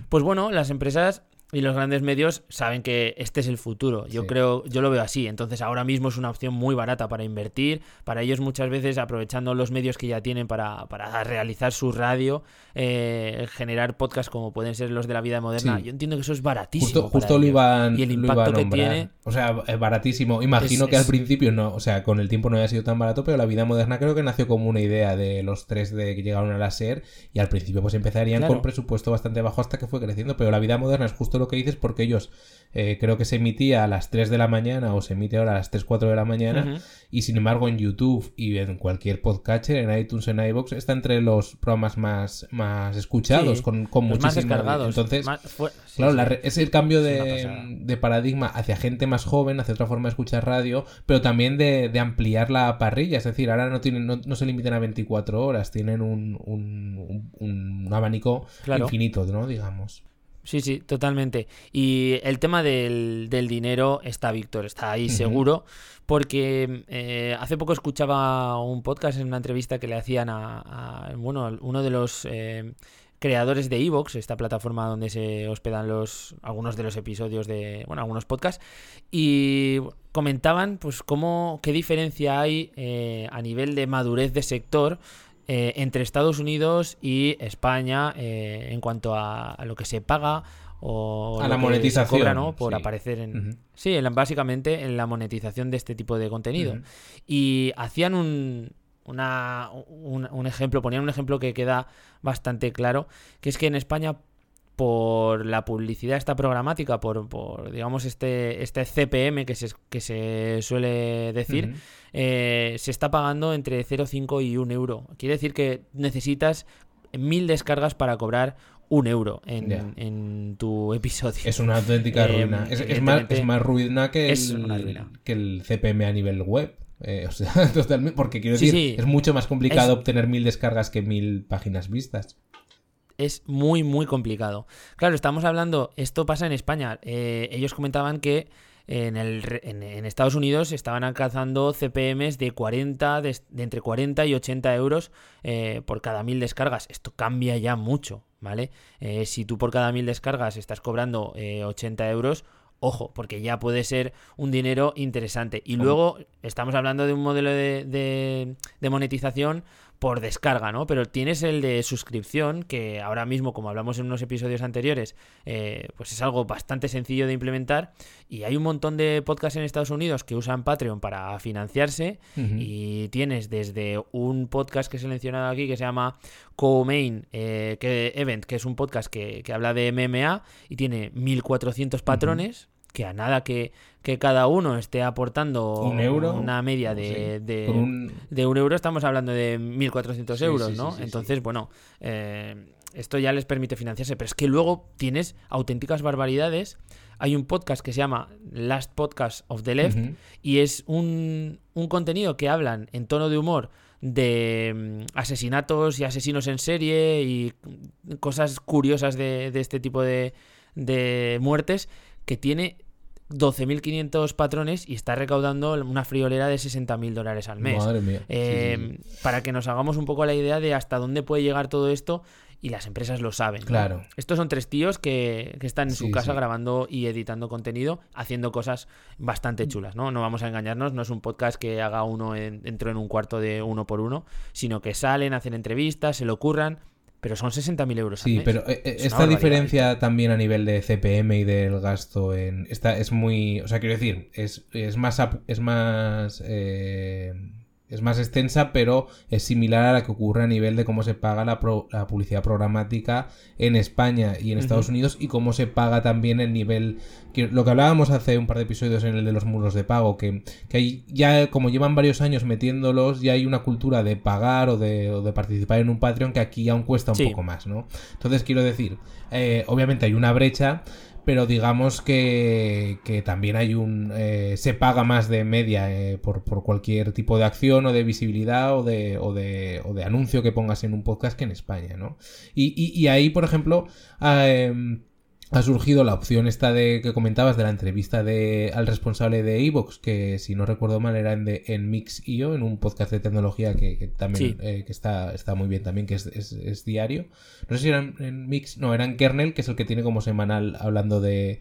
Pues bueno, las empresas y los grandes medios saben que este es el futuro. Yo Sí. creo, yo lo veo así. Entonces ahora mismo es una opción muy barata para invertir. Para ellos muchas veces aprovechando los medios que ya tienen para, para realizar su radio, eh, generar podcasts como pueden ser los de la vida moderna. Sí. Yo entiendo que eso es baratísimo. Justo, justo lo iban, Y el impacto que tiene. O sea, es baratísimo. Imagino Es- que al principio no, o sea, con el tiempo no haya sido tan barato, pero la vida moderna creo que nació como una idea de los tres de que llegaron a la SER y al principio pues empezarían Claro. con presupuesto bastante bajo hasta que fue creciendo, pero la vida moderna es justo lo que dices porque ellos eh, creo que se emitía a las 3 de la mañana o se emite ahora a las 3, 4 de la mañana y sin embargo en YouTube y en cualquier podcatcher, en iTunes, en iVoox, está entre los programas más, más escuchados Sí, con, con Los más descargados. Entonces, más fu- sí, Claro, sí. la es el cambio de, de paradigma hacia gente más joven, hacia otra forma de escuchar radio, pero también de, de ampliar la parrilla. Es decir, ahora no tienen, no, no se limitan a 24 horas, tienen un, un, un- un abanico Claro. infinito, ¿no? Digamos. Sí, sí, totalmente. Y el tema del, del dinero está Víctor, está ahí seguro, porque eh, hace poco escuchaba un podcast en una entrevista que le hacían a, a, bueno, uno de los eh, creadores de Evox, esta plataforma donde se hospedan los algunos de los episodios de, bueno, algunos podcasts, y comentaban pues cómo, qué diferencia hay eh, a nivel de madurez de sector eh, entre Estados Unidos y España eh, en cuanto a, a lo que se paga o A la monetización, cobra, ¿no? por sí. aparecer en sí en la- básicamente en la monetización de este tipo de contenido y hacían un una, un, un ejemplo ponían un ejemplo que queda bastante claro que es que en España por la publicidad esta programática, por, por, digamos este, este CPM que se, que se suele decir, eh, se está pagando entre 0,5 y 1 euro. Quiere decir que necesitas mil descargas para cobrar un euro en, en tu episodio. Es una auténtica [LAUGHS] Eh, ruina. Es, es más, es más ruina que el, ruina. que el CPM a nivel web. Eh, [LAUGHS] o sea, totalmente. Porque quiero Sí, decir, sí. es mucho más complicado Es- obtener mil descargas que mil páginas vistas. Es muy, muy complicado. Claro, estamos hablando, esto pasa en España. Eh, ellos comentaban que en, el, en, en Estados Unidos estaban alcanzando CPMs de 40, de, de entre 40 y 80 euros eh, por cada mil descargas. Esto cambia ya mucho, ¿vale? Eh, si tú por cada mil descargas estás cobrando eh, 80 euros, ojo, porque ya puede ser un dinero interesante. Y luego estamos hablando de un modelo de, de- de monetización por descarga, ¿no? Pero tienes el de suscripción, que ahora mismo, como hablamos en unos episodios anteriores, eh, pues es algo bastante sencillo de implementar. Y hay un montón de podcasts en Estados Unidos que usan Patreon para financiarse. Y tienes desde un podcast que he seleccionado aquí que se llama Co-Main eh, que, Event, que es un podcast que, que habla de MMA y tiene 1400 patrones. Que a nada que, que cada uno esté aportando Un euro, una media de, Sí. de, un- de un euro, estamos hablando de 1.400 Sí, euros, sí, ¿no? Entonces, bueno, eh, esto ya les permite financiarse, pero es que luego tienes auténticas barbaridades. Hay un podcast que se llama Last Podcast of the Left y es un, un contenido que hablan en tono de humor de mm, asesinatos y asesinos en serie y cosas curiosas de, de este tipo de, de muertes que tiene 12.500 patrones y está recaudando una friolera de 60.000 dólares al mes. Madre mía. Eh, Sí, sí, sí. Para que nos hagamos un poco la idea de hasta dónde puede llegar todo esto y las empresas lo saben. ¿no? Claro. Estos son tres tíos que, que están en su casa grabando y editando contenido, haciendo cosas bastante chulas, ¿no? No vamos a engañarnos, no es un podcast que haga uno en, dentro en un cuarto de uno por uno, sino que salen, hacen entrevistas, se lo curran, pero son 60.000 euros al Sí, mes. pero eh, eh, Es esta diferencia también a nivel de CPM y del gasto en esta es muy, o sea, quiero decir, es, es más es más eh, es más extensa, pero es similar a la que ocurre a nivel de cómo se paga la, pro- la publicidad programática en España y en Estados Unidos y cómo se paga también el nivel que lo que hablábamos hace un par de episodios en el de los muros de pago que, que hay, ya como llevan varios años metiéndolos ya hay una cultura de pagar o de, o de participar en un Patreon que aquí aún cuesta un Sí. poco más, ¿no? Entonces quiero decir, eh, obviamente hay una brecha, pero digamos que, que también hay un... eh, se paga más de media eh, por, por cualquier tipo de acción o de visibilidad o de, o, de, o de anuncio que pongas en un podcast que en España, ¿no? Y, y- y ahí, por ejemplo, ah, em, ha surgido la opción esta de que comentabas de la entrevista de, al responsable de Evox, que si no recuerdo mal era en, de, en Mix.io, en un podcast de tecnología que, que también Sí. eh, que está, está muy bien también, que es, es- es diario. No sé si era en, en Mix, no, era en Kernel, que es el que tiene como semanal hablando de,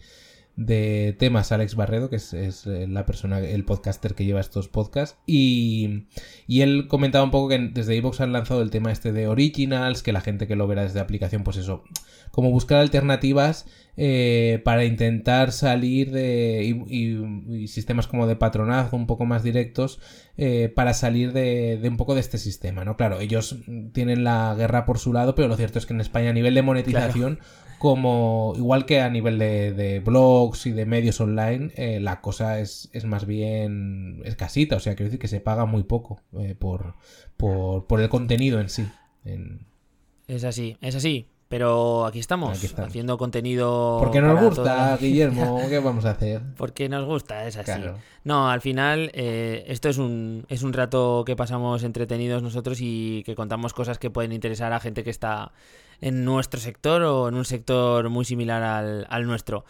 de temas Alex Barredo, que es, es, eh, la persona, el podcaster que lleva estos podcasts. Y, y él comentaba un poco que desde Evox han lanzado el tema este de Originals, que la gente que lo verá desde aplicación, pues eso, como buscar alternativas eh, para intentar salir de. Y, sistemas como de patronazgo un poco más directos eh, para salir de, de un poco de este sistema, ¿no? Claro, ellos tienen la guerra por su lado, pero lo cierto es que en España a nivel de monetización como igual que a nivel de, de blogs y de medios online, eh, la cosa es, es más bien escasita, o sea, quiero decir que se paga muy poco eh, por, por, por el contenido en sí. En- Es así, es así. Pero aquí estamos, Aquí estamos. haciendo contenido. Porque nos gusta, toda- Guillermo, [LAUGHS] ¿qué vamos a hacer? Porque nos gusta, es así. Claro. No, al final eh, esto es un, es un rato que pasamos entretenidos nosotros y que contamos cosas que pueden interesar a gente que está en nuestro sector o en un sector muy similar al, nuestro.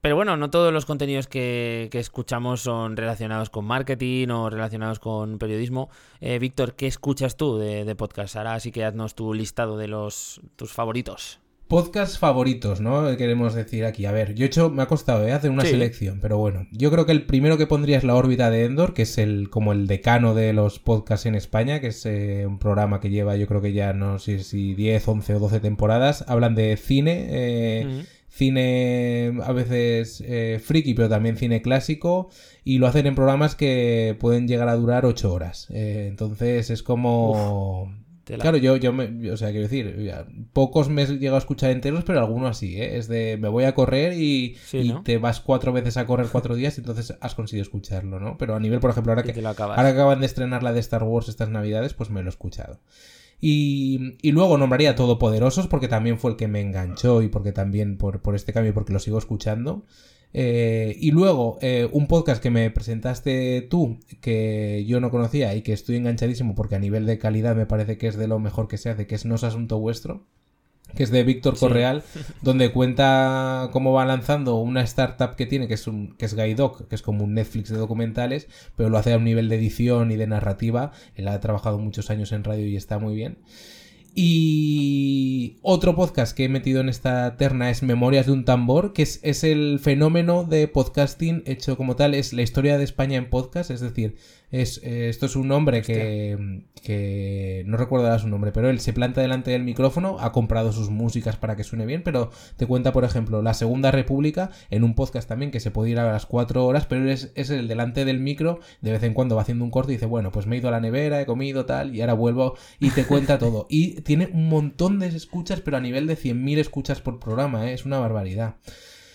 Pero bueno, no todos los contenidos que, que escuchamos son relacionados con marketing o relacionados con periodismo. Eh, Víctor, ¿qué escuchas tú de, de podcast? Ahora sí que haznos tu listado de los tus favoritos. Podcast favoritos, ¿no? Queremos decir aquí. A ver, yo he hecho, me ha costado ¿eh? hacer una Sí. selección, pero bueno, yo creo que el primero que pondría es La órbita de Endor, que es el como el decano de los podcasts en España, que es eh, un programa que lleva yo creo que ya no sé si 10, 11 o 12 temporadas. Hablan de cine, eh, Mm. cine a veces eh, friki, pero también cine clásico, y lo hacen en programas que pueden llegar a durar 8 horas. Eh, entonces es como... Claro, yo, yo me, o sea, quiero decir, ya, pocos me he llegado a escuchar enteros, pero algunos así, ¿eh? Es de, me voy a correr y, Sí, y ¿no? te vas cuatro veces a correr cuatro días y entonces has conseguido escucharlo, ¿no? Pero a nivel, por ejemplo, ahora que, ahora que acaban de estrenar la de Star Wars estas navidades, pues me lo he escuchado. Y, y luego nombraría Todopoderosos porque también fue el que me enganchó y porque también por, por este cambio, porque lo sigo escuchando. Eh, y luego, eh, un podcast que me presentaste tú, que yo no conocía y que estoy enganchadísimo porque a nivel de calidad me parece que es de lo mejor que se hace, que es No es Asunto Vuestro, que es de Víctor Sí. Correal, [LAUGHS] donde cuenta cómo va lanzando una startup que tiene, que es, un, que es Gaidoc, que es como un Netflix de documentales, pero lo hace a un nivel de edición y de narrativa. Él ha trabajado muchos años en radio y está muy bien. Y otro podcast que he metido en esta terna es Memorias de un tambor, que es, es el fenómeno de podcasting hecho como tal, es la historia de España en podcast, es decir, es, eh, esto es un hombre que, que no recuerdo ahora su nombre, pero él se planta delante del micrófono, ha comprado sus músicas para que suene bien, pero te cuenta, por ejemplo, la Segunda República en un podcast también que se puede ir a las cuatro horas, pero él es, es el delante del micro, de vez en cuando va haciendo un corte y dice, bueno, pues me he ido a la nevera, he comido tal, y ahora vuelvo y te cuenta todo. Y tiene un montón de escuchas, pero a nivel de 100.000 escuchas por programa, ¿eh? es una barbaridad.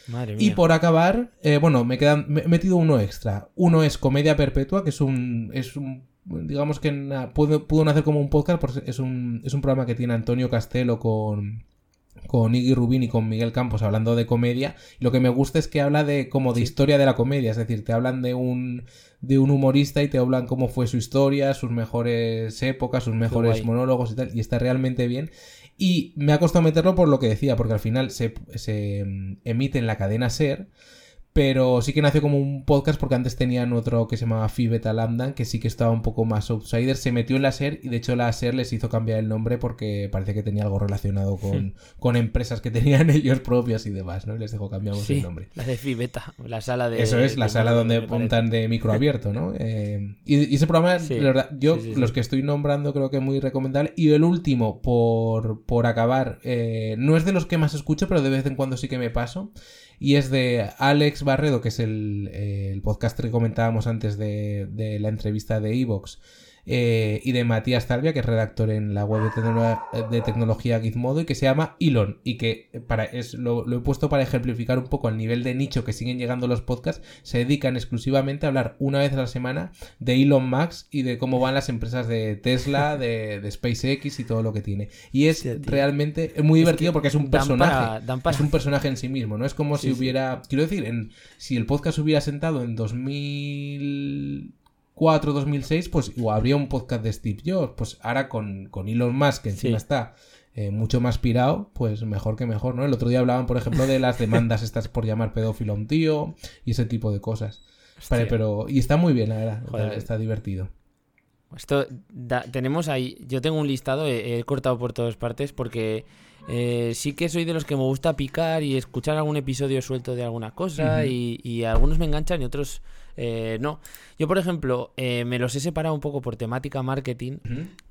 Madre Y por acabar, eh, bueno, me quedan, me he metido uno extra. Uno es Comedia Perpetua, que es un, es un, digamos que na- pudo, pudo nacer como un podcast, porque es un, es un programa que tiene Antonio Castelo con, con Iggy Rubín y con Miguel Campos hablando de comedia. Y lo que me gusta es que habla de como de historia de la comedia, es decir, te hablan de un de un humorista y te hablan cómo fue su historia, sus mejores épocas, sus mejores monólogos y tal, y está realmente bien. Y me ha costado meterlo por lo que decía, porque al final se, se mm, emite en la cadena Ser, pero sí que nació como un podcast porque antes tenían otro que se llamaba Phi Beta Lambda, que sí que estaba un poco más outsider, se metió en la Ser y de hecho la Ser les hizo cambiar el nombre porque parece que tenía algo relacionado con, con empresas que tenían [LAUGHS] ellos propios y demás, ¿no? Y les dejó cambiamos Sí, el nombre. la de Fibeta, la sala de... Eso es, la de- sala donde montan de micro abierto, ¿no? [LAUGHS] Eh, y, y ese programa, Sí, la verdad, yo sí. los que estoy nombrando creo que es muy recomendable. Y el último, por, por acabar, eh, no es de los que más escucho, pero de vez en cuando sí que me paso. Y es de Alex Barredo, que es el, eh, podcast que comentábamos antes de, de la entrevista de Evox. Eh, y de Matías Talvia, que es redactor en la web de, tecno- de tecnología Gizmodo y que se llama Elon. Y que para, es, lo, lo he puesto para ejemplificar un poco el nivel de nicho que siguen llegando los podcasts. Se dedican exclusivamente a hablar una vez a la semana de Elon Musk y de cómo van las empresas de Tesla, [LAUGHS] de, de SpaceX y todo lo que tiene. Y es tío. realmente muy divertido porque es un personaje. para- dan para- Es un personaje en sí mismo, ¿no? Es como Sí, si sí. hubiera. Quiero decir, en, si el podcast hubiera sentado en 2004, 2006, pues igual habría un podcast de Steve Jobs. Pues ahora con, con Elon Musk, que encima Sí. está eh, mucho más pirado, pues mejor que mejor, ¿no? El otro día hablaban, por ejemplo, de las demandas estas por llamar pedófilo a un tío y ese tipo de cosas. Vale, pero. Y está muy bien, la verdad. Joder. Está, divertido. Esto da- tenemos ahí, yo tengo un listado, he, he cortado por todas partes porque eh, sí que soy de los que me gusta picar y escuchar algún episodio suelto de alguna cosa y algunos me enganchan y otros eh, no. Yo, por ejemplo, eh, me los he separado un poco por temática marketing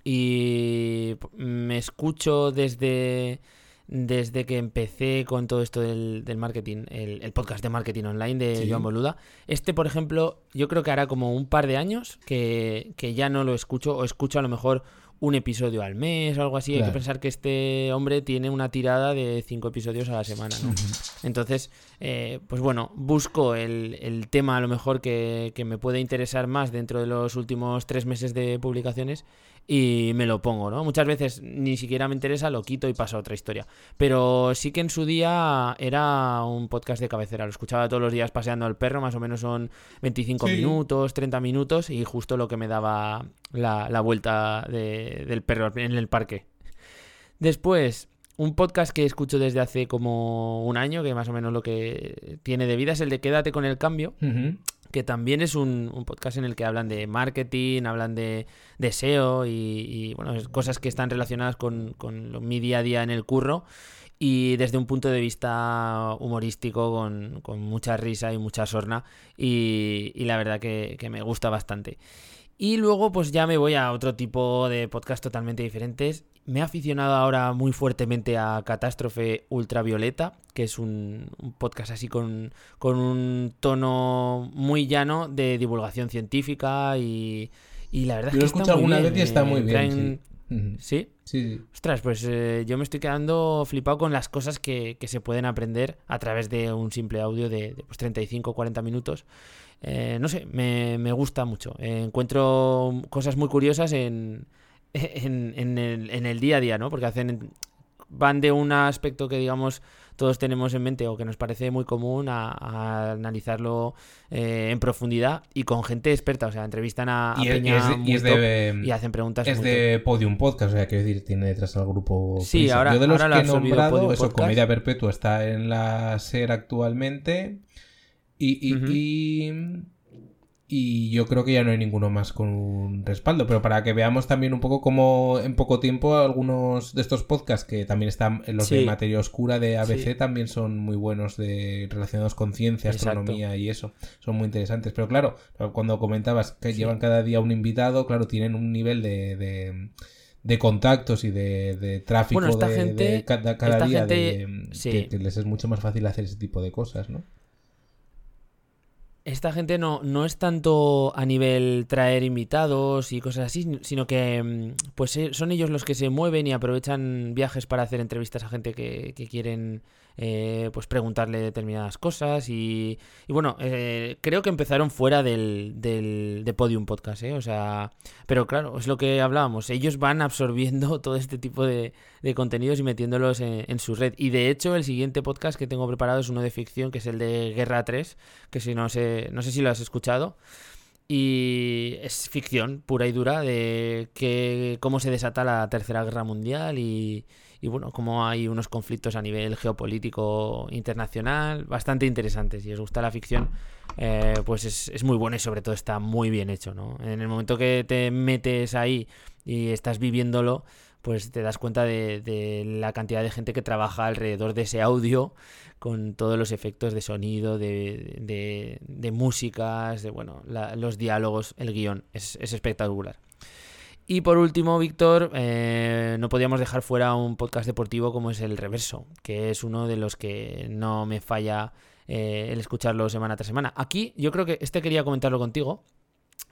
y me escucho desde desde que empecé con todo esto del, del marketing, el, el podcast de marketing online de Sí. Joan Boluda. Este, por ejemplo, yo creo que hará como un par de años que, que ya no lo escucho o escucho a lo mejor un episodio al mes o algo así. Hay que pensar que este hombre tiene una tirada de cinco episodios a la semana, ¿no? Entonces, eh, pues bueno, busco el, el tema a lo mejor que, que me puede interesar más dentro de los últimos tres meses de publicaciones y me lo pongo, ¿no? Muchas veces ni siquiera me interesa, lo quito y paso a otra historia. Pero sí que en su día era un podcast de cabecera, lo escuchaba todos los días paseando al perro, más o menos son 25 Sí. minutos, 30 minutos y justo lo que me daba la, la vuelta de- del perro en el parque. Después, un podcast que escucho desde hace como un año, que más o menos lo que tiene de vida, es el de Quédate con el cambio, Ujú. Que también es un, podcast en el que hablan de marketing, hablan de, de SEO y, bueno, cosas que están relacionadas con, mi día a día en el curro y desde un punto de vista humorístico con, con mucha risa y mucha sorna y, la verdad que me gusta bastante. Y luego pues ya me voy a otro tipo de podcast totalmente diferentes. Me he aficionado ahora muy fuertemente a Catástrofe Ultravioleta, que es un, un podcast así con, con un tono muy llano de divulgación científica y, y la verdad Yo es lo que está escucho muy alguna bien. vez y está eh, muy bien, traen. ¿Sí? Sí, sí. Ostras, pues eh, yo me estoy quedando flipado con las cosas que, que se pueden aprender a través de un simple audio de, de, pues, 35 o 40 minutos. Eh, no sé, me, me gusta mucho. Eh, encuentro cosas muy curiosas en, [LAUGHS] en, en el, en el día a día, ¿no? Porque hacen van de un aspecto que digamos todos tenemos en mente o que nos parece muy común a, a analizarlo eh, en profundidad y con gente experta, o sea, entrevistan a, a Y peña y es de- muy y es top de, y hacen preguntas es muy de Podium Podcast, o sea, quiero decir, tiene detrás al grupo. Sí, Prisa. ahora- Yo de los ahora lo que ha he nombrado, Podium eso, Podcast. Comedia Perpetua está en la SER actualmente. Y, y, Ujú. y, y yo creo que ya no hay ninguno más con un respaldo. Pero para que veamos también un poco cómo en poco tiempo algunos de estos podcasts que también están los de materia oscura de ABC Sí. también son muy buenos de relacionados con ciencia, Exacto. astronomía y eso. Son muy interesantes. Pero claro, cuando comentabas que Sí. llevan cada día un invitado, claro, tienen un nivel de, de, de contactos y de, de tráfico Bueno, esta de, gente- de cada, cada esta día gente- de- sí. que, que les es mucho más fácil hacer ese tipo de cosas, ¿no? Esta gente no, no es tanto a nivel traer invitados y cosas así, sino que mm, pues eh, son ellos los que se mueven y aprovechan viajes para hacer entrevistas a gente que, que quieren eh, pues preguntarle determinadas cosas y, y bueno, eh, creo que empezaron fuera del, del de Podium Podcast, ¿eh? O sea, pero claro, es lo que hablábamos, ellos van absorbiendo [LAUGHS] todo este tipo de, de contenidos y metiéndolos en, en su red. Y de hecho, el siguiente podcast que tengo preparado es uno de ficción, que es el de Guerra 3, que si no sé, no sé si lo has escuchado. Y es ficción pura y dura de que, cómo se desata la Tercera Guerra Mundial y, y bueno, cómo hay unos conflictos a nivel geopolítico internacional bastante interesantes. Si os gusta la ficción, eh, pues es, es muy bueno y sobre todo está muy bien hecho, ¿no? En el momento que te metes ahí y estás viviéndolo, pues te das cuenta de, de la cantidad de gente que trabaja alrededor de ese audio con todos los efectos de sonido, de, de, de músicas, de bueno, la- los diálogos, el guion, es, es espectacular. Y por último, Víctor, eh, no podíamos dejar fuera un podcast deportivo como es El Reverso, que es uno de los que no me falla eh, el escucharlo semana tras semana. Aquí yo creo que este quería comentarlo contigo.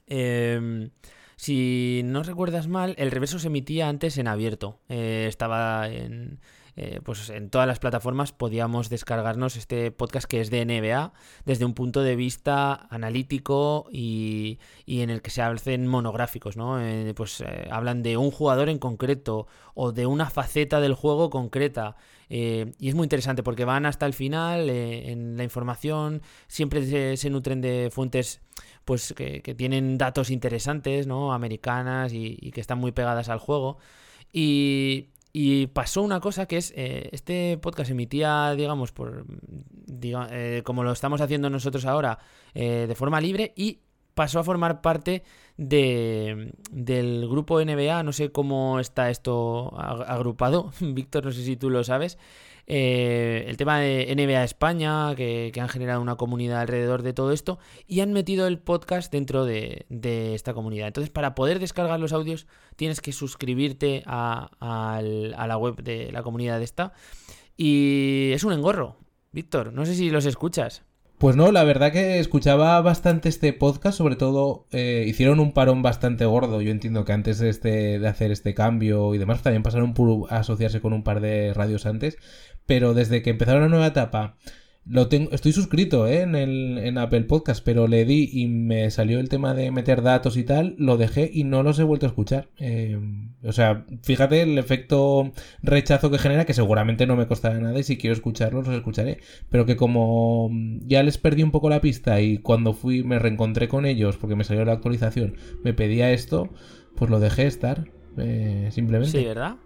Eh, si no recuerdas mal, el reverso se emitía antes en abierto. Eh, estaba en, eh, pues en todas las plataformas, podíamos descargarnos este podcast que es de NBA desde un punto de vista analítico y, y en el que se hacen monográficos, ¿no? Eh, pues eh, hablan de un jugador en concreto o de una faceta del juego concreta. Y es muy interesante porque van hasta el final en la información, siempre se, nutren de fuentes pues que, que tienen datos interesantes, ¿no? Americanas y, y que están muy pegadas al juego. Y, y pasó una cosa que es, eh, este podcast emitía, digamos, por diga- eh, como lo estamos haciendo nosotros ahora, eh, de forma libre y pasó a formar parte de, del grupo NBA, no sé cómo está esto ag- agrupado, [LAUGHS] Víctor, no sé si tú lo sabes, eh, el tema de NBA España, que, que han generado una comunidad alrededor de todo esto, y han metido el podcast dentro de, de esta comunidad. Entonces, para poder descargar los audios, tienes que suscribirte a, a la web de la comunidad de esta. Y es un engorro, Víctor, no sé si los escuchas. Pues no, la verdad que escuchaba bastante este podcast, sobre todo eh, hicieron un parón bastante gordo. Yo entiendo que antes de, este, de hacer este cambio y demás, también pasaron por a asociarse con un par de radios antes, pero desde que empezaron la nueva etapa, lo tengo, estoy suscrito ¿eh? en, el, en Apple Podcast, pero le di y me salió el tema de meter datos y tal, lo dejé y no los he vuelto a escuchar. Eh, o sea, fíjate el efecto rechazo que genera, que seguramente no me costará nada y si quiero escucharlos los escucharé, pero que como ya les perdí un poco la pista y cuando fui me reencontré con ellos porque me salió la actualización, me pedía esto, pues lo dejé estar, eh, simplemente. Sí, ¿verdad?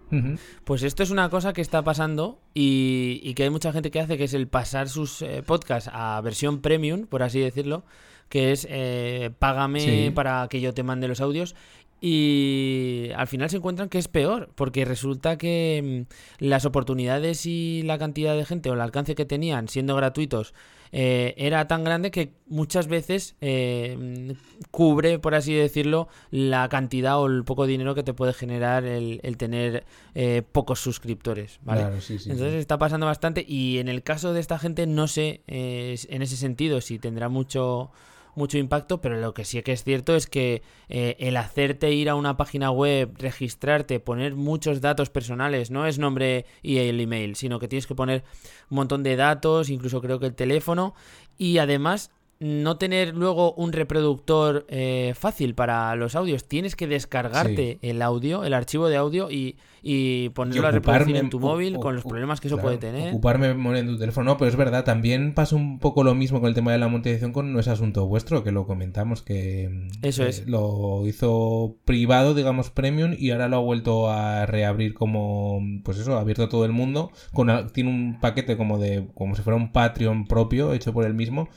Pues esto es una cosa que está pasando y, y que hay mucha gente que hace, que es el pasar sus eh, podcasts a versión premium, por así decirlo, que es eh, págame Sí. para que yo te mande los audios. Y al final se encuentran que es peor, porque resulta que mm, las oportunidades y la cantidad de gente o el alcance que tenían siendo gratuitos eh, era tan grande que muchas veces eh, cubre, por así decirlo, la cantidad o el poco dinero que te puede generar el, el tener eh, pocos suscriptores. ¿vale? Claro, sí, sí, sí. Entonces está pasando bastante y en el caso de esta gente no sé eh, en ese sentido si tendrá mucho mucho impacto, pero lo que sí que es cierto es que eh, el hacerte ir a una página web, registrarte, poner muchos datos personales, no es nombre y el email, sino que tienes que poner un montón de datos, incluso creo que el teléfono, y además no tener luego un reproductor eh, fácil para los audios. Tienes que descargarte el audio, el archivo de audio y, y ponerlo a reproducir en tu móvil con los problemas que eso puede tener. Ocuparme en tu teléfono. No, pero es verdad, también pasa un poco lo mismo con el tema de la monetización con No es asunto vuestro, que lo comentamos, que eso es. lo hizo privado, digamos, premium, y ahora lo ha vuelto a reabrir como, pues eso, abierto a todo el mundo. Con, tiene un paquete como de, como si fuera un Patreon propio, hecho por él mismo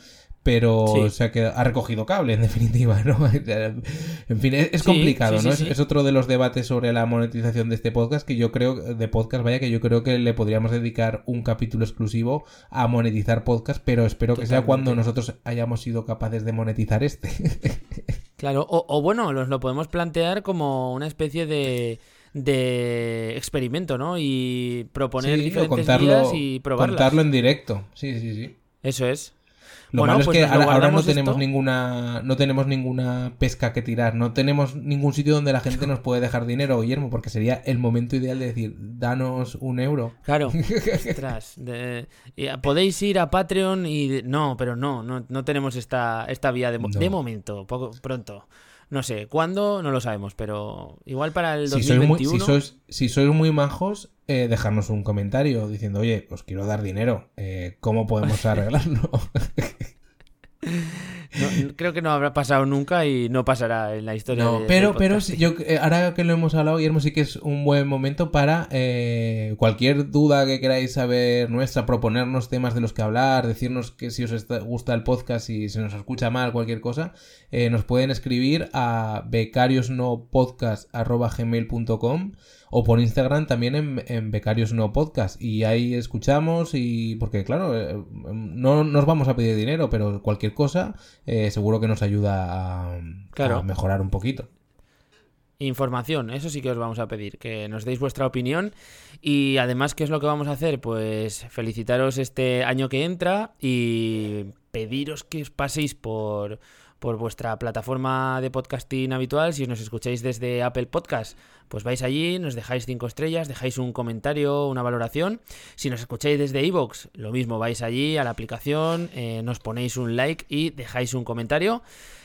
pero o sea que ha recogido cable en definitiva, ¿no? [LAUGHS] en fin, es, complicado, ¿no? Es, otro de los debates sobre la monetización de este podcast que yo creo, de podcast, vaya, que yo creo que le podríamos dedicar un capítulo exclusivo a monetizar podcast, pero espero que sea cuando nosotros hayamos sido capaces de monetizar este. [LAUGHS] claro, o, bueno, nos lo podemos plantear como una especie de de experimento, ¿no? Y proponer diferentes vías y probarlas. Contarlo en directo, sí, sí, sí. Eso es. Lo malo es pues que ahora, no tenemos ninguna no tenemos ninguna pesca que tirar, no tenemos ningún sitio donde la gente nos puede dejar dinero, Guillermo, porque sería el momento ideal de decir, danos un euro. Claro. [LAUGHS] podéis ir a Patreon y no, pero no, no, tenemos esta, esta vía de, de momento, poco pronto. No sé, ¿cuándo? No lo sabemos, pero igual para el 2021... Si sois muy, si sois, muy majos, eh, dejarnos un comentario diciendo, oye, os quiero dar dinero, eh, ¿cómo podemos [LAUGHS] arreglarlo? [LAUGHS] creo que no habrá pasado nunca y no pasará en la historia. No, pero, pero yo, eh, ahora que lo hemos hablado, Guillermo, sí que es un buen momento para eh, cualquier duda que queráis saber nuestra, proponernos temas de los que hablar, decirnos que si os gusta el podcast y si nos escucha mal, cualquier cosa, eh, nos pueden escribir a becariosnopodcast.gmail.com o por Instagram también en, en, Becarios No Podcast. Y ahí escuchamos y porque claro, eh, no nos vamos a pedir dinero, pero cualquier cosa eh, seguro que nos ayuda a, mejorar un poquito. Información, eso sí que os vamos a pedir, que nos deis vuestra opinión y además, ¿qué es lo que vamos a hacer? Pues felicitaros este año que entra y pediros que os paséis por por vuestra plataforma de podcasting habitual. Si nos escucháis desde Apple Podcast, pues vais allí, nos dejáis cinco estrellas, dejáis un comentario, una valoración. Si nos escucháis desde iVoox, lo mismo, vais allí a la aplicación, eh, nos ponéis un like y dejáis un comentario.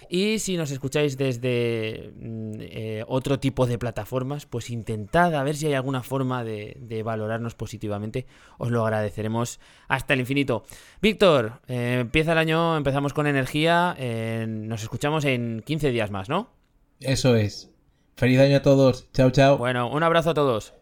Y si nos escucháis desde mm, eh, otro tipo de plataformas, pues intentad a ver si hay alguna forma de, valorarnos positivamente. Os lo agradeceremos hasta el infinito. Víctor, eh, empieza el año, empezamos con energía. nos escuchamos en 15 días más, ¿no? Eso es. Feliz año a todos. Chao, chao. Bueno, un abrazo a todos.